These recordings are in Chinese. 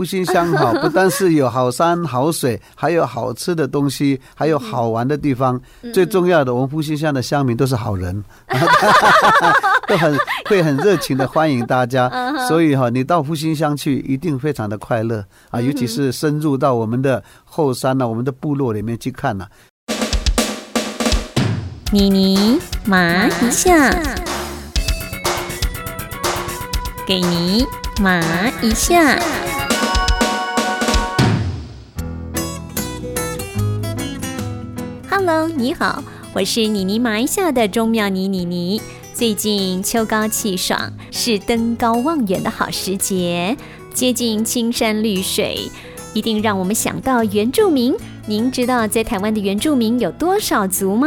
复兴乡哈，不但是有好山好水，还有好吃的东西，还有好玩的地方。最重要的，我们复兴乡的乡民都是好人，都很会很热情的欢迎大家。所以哈，你到复兴乡去，一定非常的快乐啊！尤其是深入到我们的后山呢，我们的部落里面去看呢。妮妮麻一下，给你麻一下。Hello，你好，我是妮妮麻一下的钟妙妮妮妮。最近秋高气爽，是登高望远的好时节，接近青山绿水，一定让我们想到原住民。您知道在台湾的原住民有多少族吗？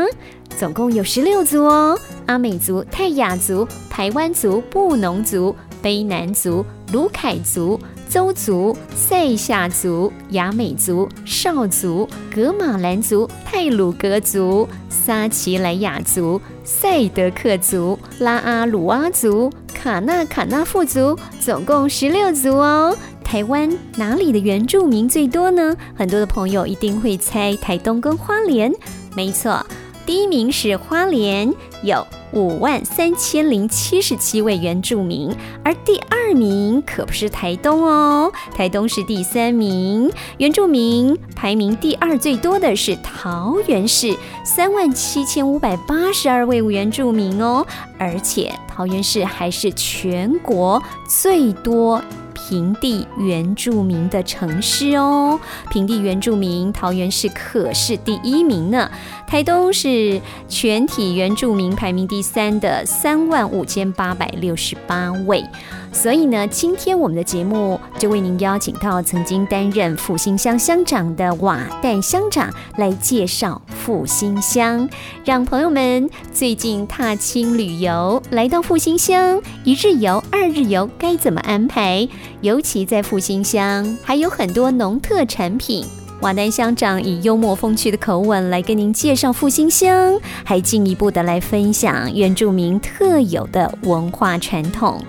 总共有十六族哦：阿美族、泰雅族、台湾族、布农族、卑南族、卢凯族、邹族、塞夏族、雅美族、少族、格马兰族、泰鲁格族、撒奇莱雅族、赛德克族、拉阿鲁阿族、卡纳卡纳富族，总共十六族哦。台湾哪里的原住民最多呢？很多的朋友一定会猜台东跟花莲，没错。第一名是花莲，有五万三千零七十七位原住民，而第二名可不是台东哦，台东是第三名，原住民排名第二最多的是桃园市，三万七千五百八十二位原住民哦，而且桃园市还是全国最多。平地原住民的城市哦，平地原住民，桃园市可是第一名呢。台东是全体原住民排名第三的三万五千八百六十八位。所以呢，今天我们的节目就为您邀请到曾经担任复兴乡乡长的瓦旦乡长来介绍复兴乡，让朋友们最近踏青旅游来到复兴乡，一日游、二日游该怎么安排？尤其在复兴乡还有很多农特产品，瓦南乡长以幽默风趣的口吻来跟您介绍复兴乡，还进一步的来分享原住民特有的文化传统。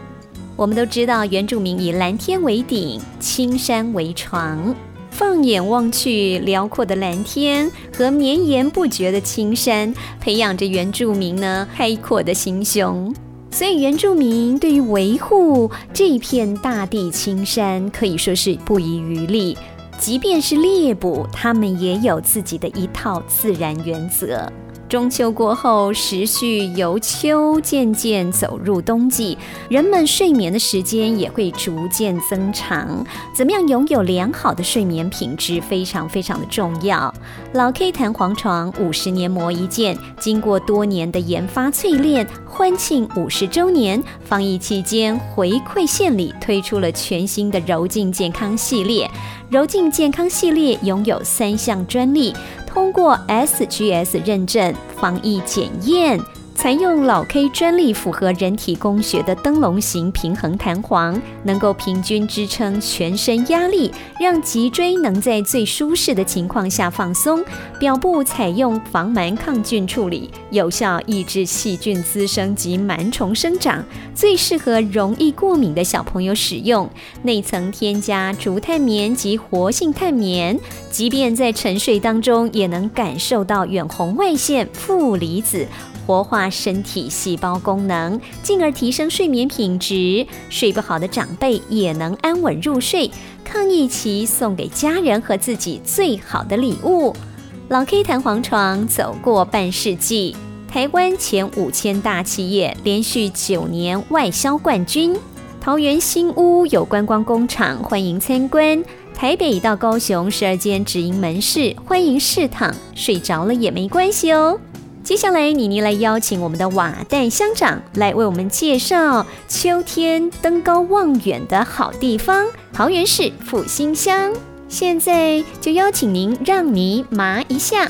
我们都知道，原住民以蓝天为顶，青山为床。放眼望去，辽阔的蓝天和绵延不绝的青山，培养着原住民呢开阔的心胸。所以，原住民对于维护这片大地青山，可以说是不遗余力。即便是猎捕，他们也有自己的一套自然原则。中秋过后，时序由秋渐渐走入冬季，人们睡眠的时间也会逐渐增长。怎么样拥有良好的睡眠品质，非常非常的重要。老 K 弹簧床五十年磨一剑，经过多年的研发淬炼，欢庆五十周年，防疫期间回馈献礼，推出了全新的柔净健康系列。柔净健康系列拥有三项专利。通过 SGS 认证，防疫检验。采用老 K 专利符合人体工学的灯笼型平衡弹簧，能够平均支撑全身压力，让脊椎能在最舒适的情况下放松。表部采用防螨抗菌处理，有效抑制细菌滋生及螨虫生长，最适合容易过敏的小朋友使用。内层添加竹炭棉及活性炭棉，即便在沉睡当中，也能感受到远红外线、负离子。活化身体细胞功能，进而提升睡眠品质。睡不好的长辈也能安稳入睡。抗疫期送给家人和自己最好的礼物。老 K 弹簧床走过半世纪，台湾前五千大企业连续九年外销冠军。桃园新屋有观光工厂，欢迎参观。台北到高雄十二间直营门市，欢迎试躺。睡着了也没关系哦。接下来，妮妮来邀请我们的瓦旦乡长来为我们介绍秋天登高望远的好地方——桃园市复兴乡。现在就邀请您让你麻一下。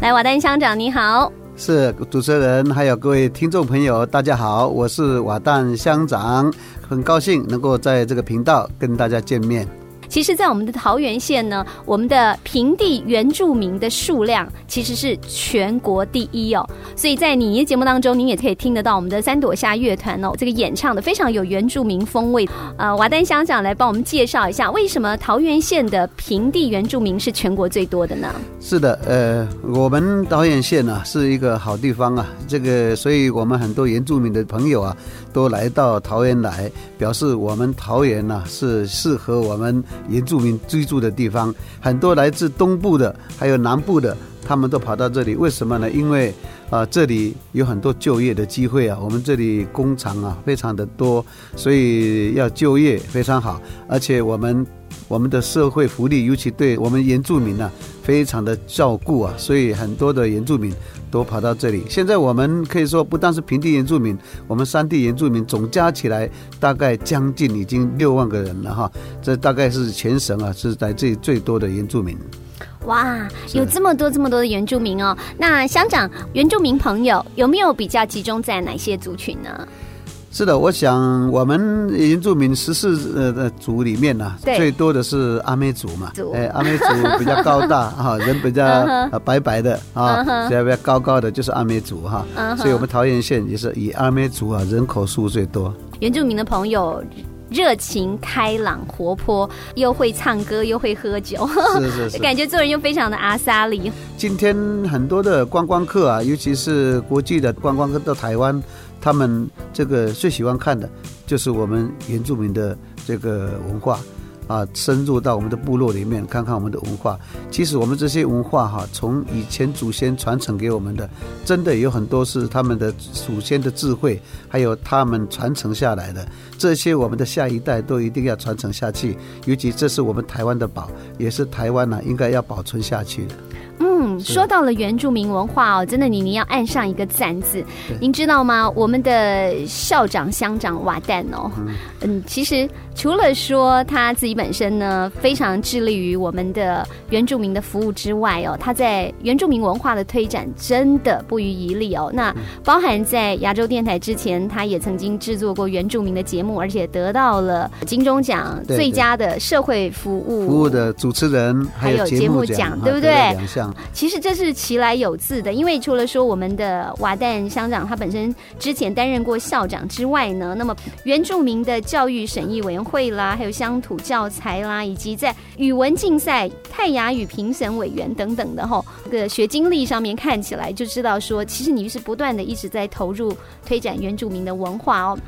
来，瓦旦乡长你好，是主持人，还有各位听众朋友，大家好，我是瓦旦乡长，很高兴能够在这个频道跟大家见面。其实，在我们的桃园县呢，我们的平地原住民的数量其实是全国第一哦。所以在你的节目当中，您也可以听得到我们的三朵下乐团哦，这个演唱的非常有原住民风味。呃，瓦丹乡长来帮我们介绍一下，为什么桃园县的平地原住民是全国最多的呢？是的，呃，我们桃园县呢是一个好地方啊，这个，所以我们很多原住民的朋友啊，都来到桃园来，表示我们桃园呢是适合我们原住民居住的地方。很多来自东部的，还有南部的，他们都跑到这里，为什么呢？因为啊，这里有很多就业的机会啊，我们这里工厂啊非常的多，所以要就业非常好，而且我们。我们的社会福利，尤其对我们原住民呢，非常的照顾啊，所以很多的原住民都跑到这里。现在我们可以说，不但是平地原住民，我们山地原住民总加起来大概将近已经六万个人了哈。这大概是全省啊是在这最多的原住民。哇，有这么多这么多的原住民哦。那乡长，原住民朋友有没有比较集中在哪些族群呢？是的，我想我们原住民十四呃的族里面呢，最多的是阿美族嘛，哎，阿美族比较高大 哈，人比较白白的啊，比较高高的，就是阿美族哈，所以我们桃园县也是以阿美族啊人口数最多。原住民的朋友热情开朗活泼，又会唱歌又会喝酒，是是是，感觉做人又非常的阿萨里。今天很多的观光客啊，尤其是国际的观光客到台湾。他们这个最喜欢看的，就是我们原住民的这个文化，啊，深入到我们的部落里面看看我们的文化。其实我们这些文化哈，从以前祖先传承给我们的，真的有很多是他们的祖先的智慧，还有他们传承下来的。这些我们的下一代都一定要传承下去，尤其这是我们台湾的宝，也是台湾呢应该要保存下去的。嗯，说到了原住民文化哦，真的，你你要按上一个赞字。您知道吗？我们的校长乡长瓦旦哦，嗯，其实除了说他自己本身呢非常致力于我们的原住民的服务之外哦，他在原住民文化的推展真的不遗余力哦。那包含在亚洲电台之前，他也曾经制作过原住民的节目，而且得到了金钟奖最佳的社会服务服务的主持人，还有节目奖，对不对？两项。其实这是其来有自的，因为除了说我们的瓦旦乡长他本身之前担任过校长之外呢，那么原住民的教育审议委员会啦，还有乡土教材啦，以及在语文竞赛、泰雅语评审委员等等的哈，个学经历上面看起来就知道说，其实你是不断的一直在投入推展原住民的文化哦。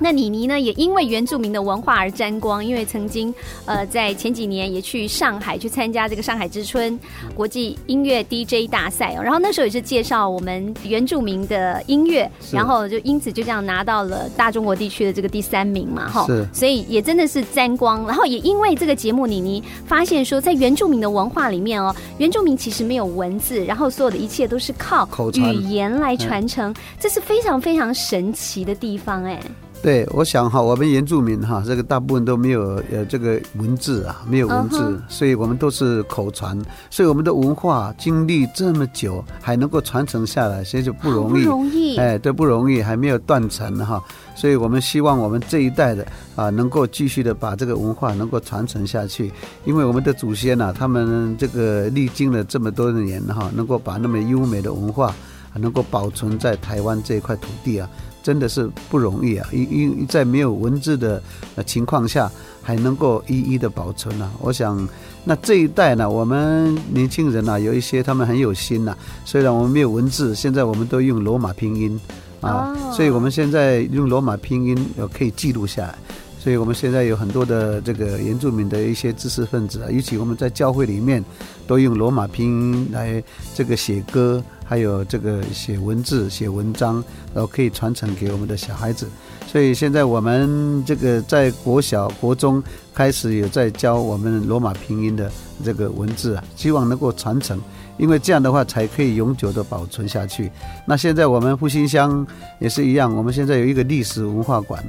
那妮妮呢，也因为原住民的文化而沾光，因为曾经，呃，在前几年也去上海去参加这个上海之春国际音乐 DJ 大赛哦，然后那时候也是介绍我们原住民的音乐，然后就因此就这样拿到了大中国地区的这个第三名嘛，哈，所以也真的是沾光，然后也因为这个节目，妮妮发现说，在原住民的文化里面哦，原住民其实没有文字，然后所有的一切都是靠语言来传承，这是非常非常神奇的地方，哎。对，我想哈，我们原住民哈，这个大部分都没有呃这个文字啊，没有文字，所以我们都是口传，所以我们的文化经历这么久还能够传承下来，所以就不容易，不容易，哎，都不容易，还没有断层哈，所以我们希望我们这一代的啊，能够继续的把这个文化能够传承下去，因为我们的祖先呐，他们这个历经了这么多年哈，能够把那么优美的文化能够保存在台湾这一块土地啊。真的是不容易啊！因因在没有文字的情况下，还能够一一的保存呢。我想，那这一代呢，我们年轻人呢，有一些他们很有心呐。虽然我们没有文字，现在我们都用罗马拼音啊，所以我们现在用罗马拼音可以记录下来。所以我们现在有很多的这个原住民的一些知识分子啊，尤其我们在教会里面都用罗马拼音来这个写歌。还有这个写文字、写文章，然后可以传承给我们的小孩子。所以现在我们这个在国小、国中开始有在教我们罗马拼音的这个文字啊，希望能够传承，因为这样的话才可以永久的保存下去。那现在我们复兴乡也是一样，我们现在有一个历史文化馆。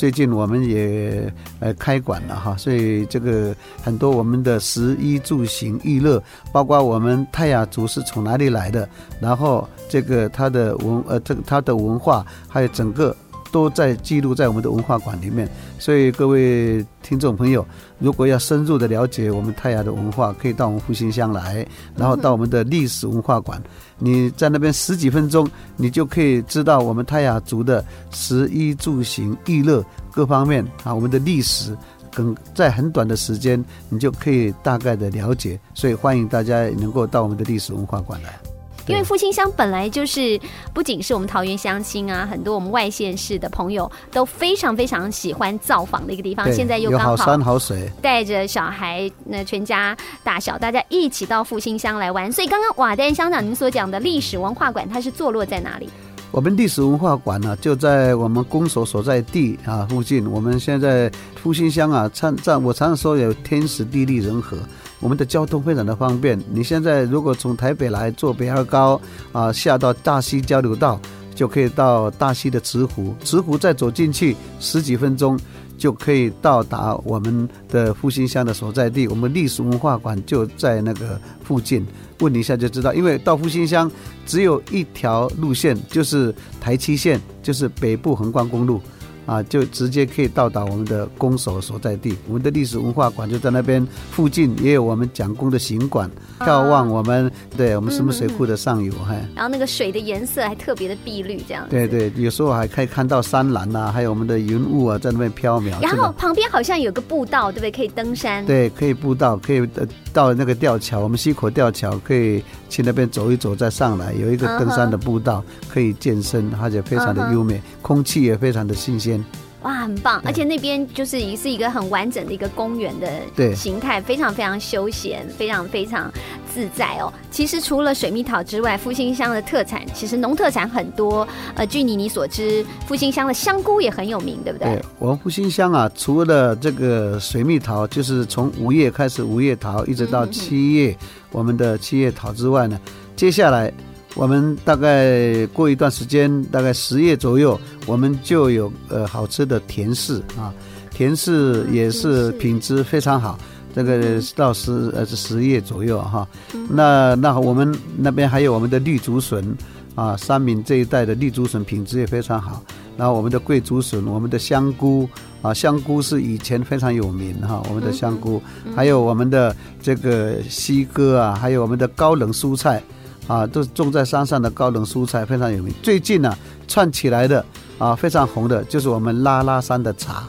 最近我们也呃开馆了哈，所以这个很多我们的食衣住行娱乐，包括我们泰雅族是从哪里来的，然后这个它的文呃这个它的文化，还有整个都在记录在我们的文化馆里面。所以各位听众朋友，如果要深入的了解我们泰雅的文化，可以到我们复兴乡来，然后到我们的历史文化馆。你在那边十几分钟，你就可以知道我们泰雅族的食衣住行娱乐各方面啊，我们的历史。跟在很短的时间，你就可以大概的了解，所以欢迎大家能够到我们的历史文化馆来。因为复兴乡本来就是不仅是我们桃园乡亲啊，很多我们外县市的朋友都非常非常喜欢造访的一个地方。现在又刚好山好水，带着小孩，那全家大小大家一起到复兴乡来玩。所以刚刚瓦丹乡长您所讲的历史文化馆，它是坐落在哪里？我们历史文化馆呢，就在我们公所所在地啊附近。我们现在复兴乡啊，常在我常常说有天时地利人和，我们的交通非常的方便。你现在如果从台北来坐北二高啊，下到大溪交流道，就可以到大溪的慈湖，慈湖再走进去十几分钟。就可以到达我们的复兴乡的所在地，我们历史文化馆就在那个附近。问一下就知道，因为到复兴乡只有一条路线，就是台七线，就是北部横贯公路。啊，就直接可以到达我们的公所所在地，我们的历史文化馆就在那边附近，也有我们蒋公的行馆，眺望我们对我们什么水库的上游，哈。然后那个水的颜色还特别的碧绿，这样。对对，有时候还可以看到山岚呐，还有我们的云雾啊，在那边飘渺。然后旁边好像有个步道，对不对？可以登山。对，可以步道，可以到那个吊桥，我们溪口吊桥可以去那边走一走，再上来，有一个登山的步道，可以健身，而且非常的优美，空气也非常的新鲜。哇，很棒！而且那边就是也是一个很完整的一个公园的形态，非常非常休闲，非常非常自在哦。其实除了水蜜桃之外，复兴乡的特产其实农特产很多。呃，据你你所知，复兴乡的香菇也很有名，对不对？对，我们复兴乡啊，除了这个水蜜桃，就是从五月开始五月桃，一直到七月，我们的七月桃之外呢，接下来。我们大概过一段时间，大概十月左右，我们就有呃好吃的甜柿啊，甜柿也是品质非常好。这个到十呃是十月左右哈，那那我们那边还有我们的绿竹笋啊，三明这一带的绿竹笋品质也非常好。然后我们的桂竹笋，我们的香菇啊，香菇是以前非常有名哈，我们的香菇，还有我们的这个西哥啊，还有我们的高冷蔬菜。啊，都是种在山上的高冷蔬菜，非常有名。最近呢，串起来的啊，非常红的，就是我们拉拉山的茶。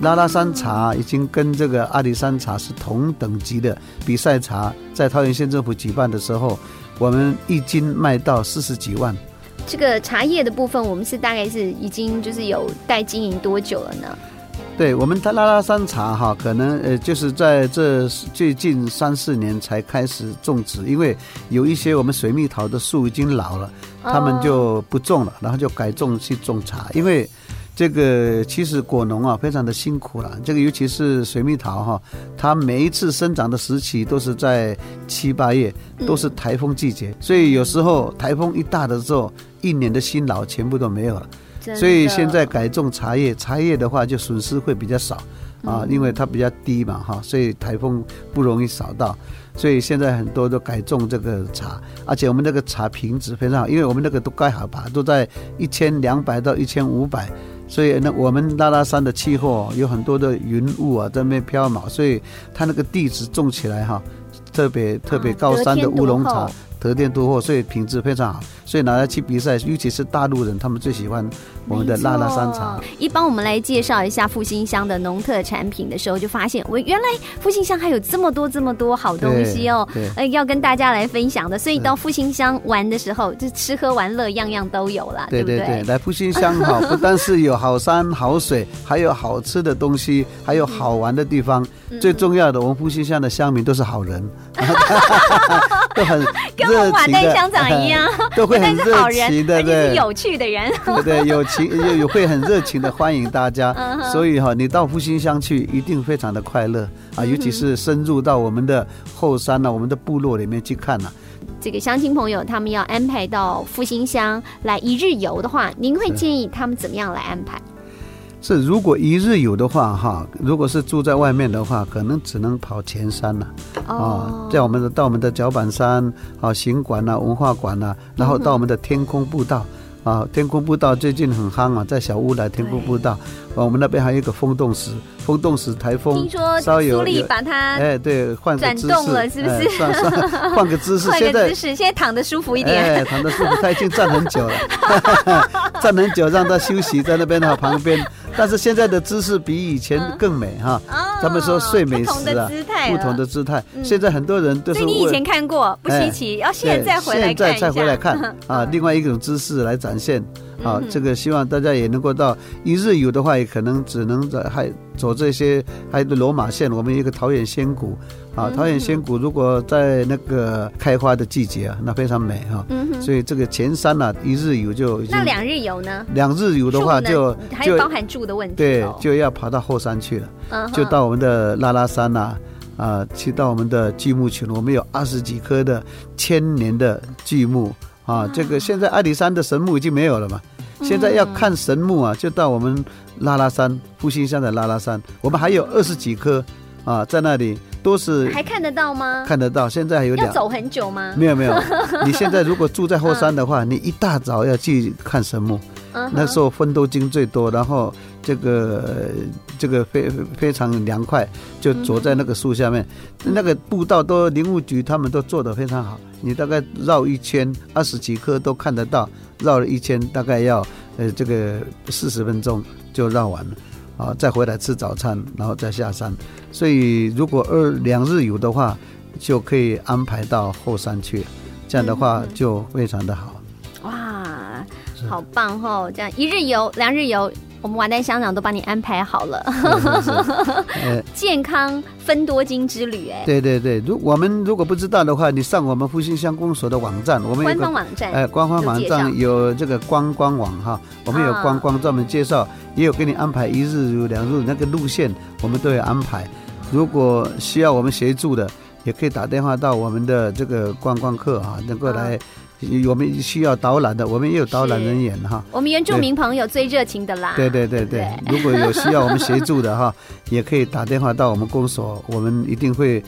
拉拉山茶已经跟这个阿里山茶是同等级的比赛茶，在桃园县政府举办的时候，我们一斤卖到四十几万。这个茶叶的部分，我们是大概是已经就是有待经营多久了呢？对我们拉拉山茶哈，可能呃就是在这最近三四年才开始种植，因为有一些我们水蜜桃的树已经老了，他们就不种了，然后就改种去种茶。因为这个其实果农啊非常的辛苦了，这个尤其是水蜜桃哈，它每一次生长的时期都是在七八月，都是台风季节，所以有时候台风一大的时候，一年的辛劳全部都没有了。所以现在改种茶叶，茶叶的话就损失会比较少啊，因为它比较低嘛哈，所以台风不容易扫到。所以现在很多都改种这个茶，而且我们那个茶品质非常好，因为我们那个都盖好吧，都在一千两百到一千五百，所以那我们拉拉山的气候有很多的云雾啊在那边飘嘛，所以它那个地质种起来哈，特别特别高山的乌龙茶。得天独厚，所以品质非常好，所以拿来去比赛，尤其是大陆人，他们最喜欢我们的辣辣山茶。一帮我们来介绍一下复兴乡的农特产品的时候，就发现我原来复兴乡还有这么多这么多好东西哦，呃，要跟大家来分享的。所以到复兴乡玩的时候，就吃喝玩乐样样都有了，对对对？来复兴乡哈，不但是有好山好水，还有好吃的东西，还有好玩的地方。最重要的，我们复兴乡的乡民都是好人，都很。跟我们瓦代乡长一样，都会很热情的，对，有趣的人，对对，有情有有会很热情的欢迎大家。所以哈，你到复兴乡去，一定非常的快乐啊！尤其是深入到我们的后山呢，我们的部落里面去看呢。这个乡亲朋友他们要安排到复兴乡来一日游的话，您会建议他们怎么样来安排？是，如果一日游的话，哈，如果是住在外面的话，可能只能跑前山了。啊，在我们的到我们的脚板山啊，行馆呐，文化馆呐，然后到我们的天空步道，啊，天空步道最近很夯啊，在小乌来天空步道，啊，我们那边还有一个风洞石，风洞石台风听说稍有苏丽有把它哎，对，换个转姿势，动了是不是哎算算，换个姿势，换现在个姿势，现在躺的舒服一点。哎，躺的舒服，他已经站很久了，站很久，让他休息在那边的旁边。但是现在的姿势比以前更美哈。哦他们说睡美不同的时啊不同的姿态，嗯现在很多人都是所以你以前看过不稀奇，要现在回来看。现在再回来看 啊，另外一种姿势来展现啊这个希望大家也能够到一日游的话，也可能只能在还走这些，还有罗马线，我们一个桃源仙谷啊，嗯桃源仙谷如果在那个开花的季节啊，那非常美哈，嗯哼，所以这个前山呢，一日游就那两日游呢？两日游的话就还有包含住的问题对哦，就要爬到后山去了。嗯就到我们的拉拉山呐、啊，去到我们的巨木群，我们有二十几棵的千年的巨木啊。这个现在阿里山的神木已经没有了嘛，现在要看神木啊，就到我们拉拉山复兴乡的拉拉山，我们还有二十几棵啊，在那里都是还看得到吗？看得到。现在还有两。要走很久吗？没有没有，你现在如果住在后山 的话，你一大早要去看神木，嗯那时候分多精最多，然后这个呃这个非非常凉快，就坐在那个树下面，那个步道都林务局他们都做得非常好，你大概绕一圈二十几棵都看得到，绕了一圈大概要呃这个四十分钟就绕完了。啊，再回来吃早餐，然后再下山。所以如果二两日游的话，就可以安排到后山去，这样的话就非常的好。哇，好棒哦！这样一日游、两日游，我们瓦丹乡长都帮你安排好了，健康分多金之旅，哎，对对对，如我们如果不知道的话，你上我们复兴乡公所的网站，我们有官方网站，呃官方网站有这个观光网哈，我们有啊。观光专门介绍，也有给你安排一日游、两日游那个路线，我们都有安排。如果需要我们协助的，也可以打电话到我们的这个观光客啊，能够来。我们需要导览的，我们也有导览人员哈。我们原住民朋友最热情的啦，对对对对，如果有需要我们协助的哈，也可以打电话到我们公所，我们一定会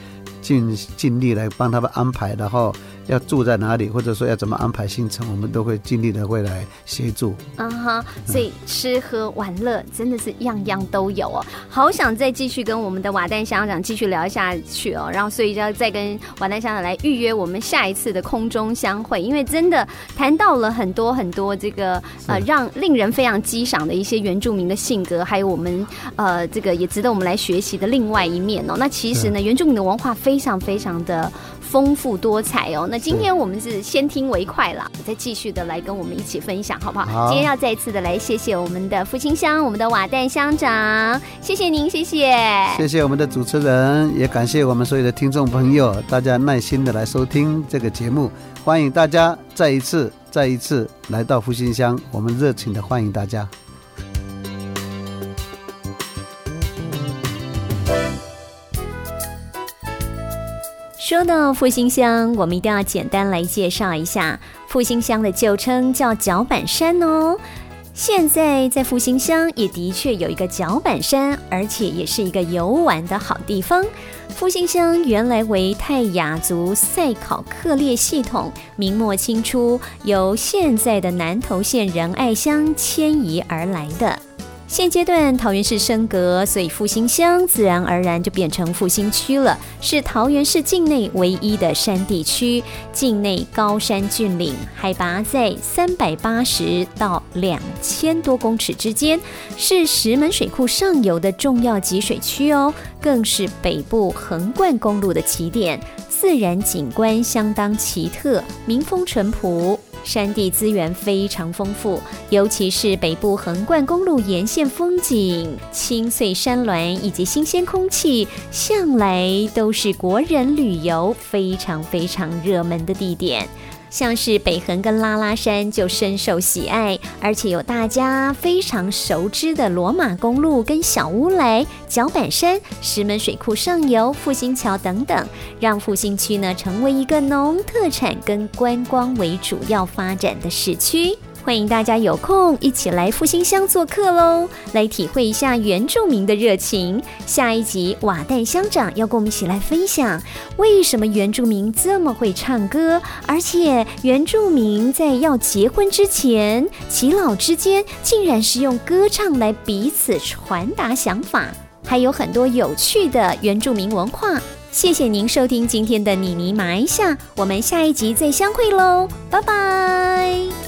尽尽力来帮他们安排，然后要住在哪里，或者说要怎么安排行程，我们都会尽力的会来协助。嗯哼，所以吃喝玩乐真的是样样都有哦。好想再继续跟我们的瓦旦乡长继续聊下去哦，然后所以就要再跟瓦旦乡长来预约我们下一次的空中相会，因为真的谈到了很多很多这个呃让令人非常激赏的一些原住民的性格，还有我们呃这个也值得我们来学习的另外一面哦。那其实呢，原住民的文化非常非常的丰富多彩哦。那今天我们是先听为快啦，再继续的来跟我们一起分享，好不好？好今天要再一次的来谢谢我们的复兴乡，我们的瓦旦乡长，谢谢您，谢谢。谢谢我们的主持人，也感谢我们所有的听众朋友，大家耐心的来收听这个节目，欢迎大家再一次、再一次来到复兴乡，我们热情的欢迎大家。说到复兴乡，我们一定要简单来介绍一下复兴乡的旧称叫脚板山哦。现在在复兴乡也的确有一个脚板山，而且也是一个游玩的好地方。复兴乡原来为泰雅族赛考克列系统，明末清初由现在的南投县仁爱乡迁移而来的。现阶段桃园市升格，所以复兴乡自然而然就变成复兴区了，是桃园市境内唯一的山地区，境内高山峻岭，海拔在三百八十到两千多公尺之间，是石门水库上游的重要集水区哦，更是北部横贯公路的起点，自然景观相当奇特，民风淳朴。山地资源非常丰富，尤其是北部横贯公路沿线风景、青翠山峦以及新鲜空气，向来都是国人旅游非常非常热门的地点。像是北横跟拉拉山就深受喜爱，而且有大家非常熟知的罗马公路跟小乌雷、脚板山、石门水库上游、复兴桥等等，让复兴区呢成为一个农特产跟观光为主要发展的市区。欢迎大家有空一起来复兴乡做客喽，来体会一下原住民的热情。下一集瓦代乡长要跟我们一起来分享，为什么原住民这么会唱歌，而且原住民在要结婚之前，耆老之间竟然是用歌唱来彼此传达想法，还有很多有趣的原住民文化。谢谢您收听今天的妮妮马一下，我们下一集再相会喽，拜拜。